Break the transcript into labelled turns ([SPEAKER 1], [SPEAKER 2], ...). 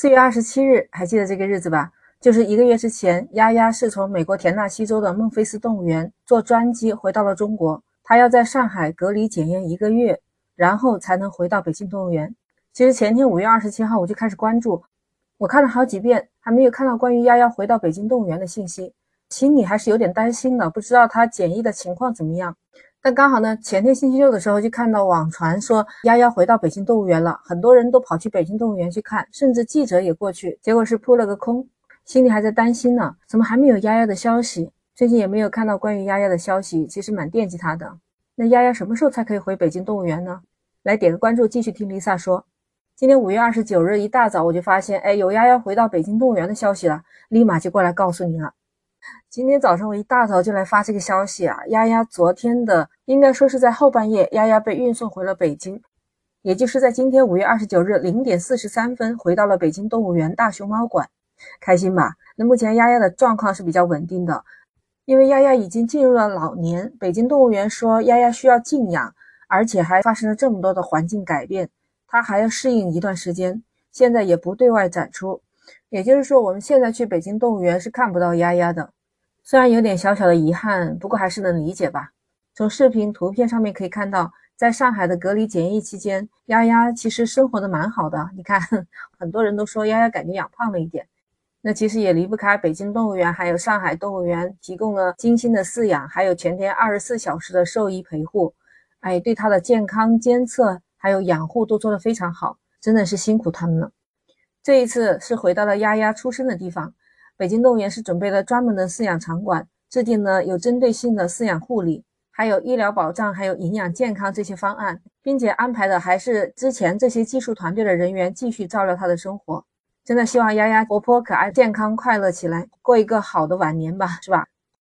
[SPEAKER 1] 四月二十七日，还记得这个日子吧？就是一个月之前，丫丫是从美国田纳西州的孟菲斯动物园坐专机回到了中国。她要在上海隔离检验一个月，然后才能回到北京动物园。其实前天五月二十七号我就开始关注，我看了好几遍，还没有看到关于丫丫回到北京动物园的信息，心里还是有点担心的，不知道她检疫的情况怎么样。但刚好呢，前天星期六的时候就看到网传说丫丫回到北京动物园了，很多人都跑去北京动物园去看，甚至记者也过去，结果是扑了个空，心里还在担心呢，怎么还没有丫丫的消息？最近也没有看到关于丫丫的消息，其实蛮惦记她的。那丫丫什么时候才可以回北京动物园呢？来点个关注，继续听 Lisa 说。今天五月二十九日一大早我就发现，哎，有丫丫回到北京动物园的消息了，立马就过来告诉你了。今天早上我一大早就来发这个消息啊，丫丫昨天的应该说是在后半夜，丫丫被运送回了北京，也就是在今天五月二十九日零点四十三分回到了北京动物园大熊猫馆，开心吧？那目前丫丫的状况是比较稳定的，因为丫丫已经进入了老年，北京动物园说丫丫需要静养，而且还发生了这么多的环境改变，它还要适应一段时间，现在也不对外展出，也就是说我们现在去北京动物园是看不到丫丫的。虽然有点小小的遗憾，不过还是能理解吧。从视频图片上面可以看到，在上海的隔离检疫期间，丫丫其实生活的蛮好的。你看，很多人都说丫丫感觉养胖了一点。那其实也离不开北京动物园还有上海动物园提供了精心的饲养，还有全天二十四小时的兽医陪护。哎，对它的健康监测还有养护都做得非常好，真的是辛苦他们了。这一次是回到了丫丫出生的地方。北京动物园是准备了专门的饲养场馆，制定了有针对性的饲养护理，还有医疗保障，还有营养健康这些方案，并且安排的还是之前这些技术团队的人员继续照料它的生活。真的希望丫丫活泼可爱、健康快乐起来，过一个好的晚年吧，是吧？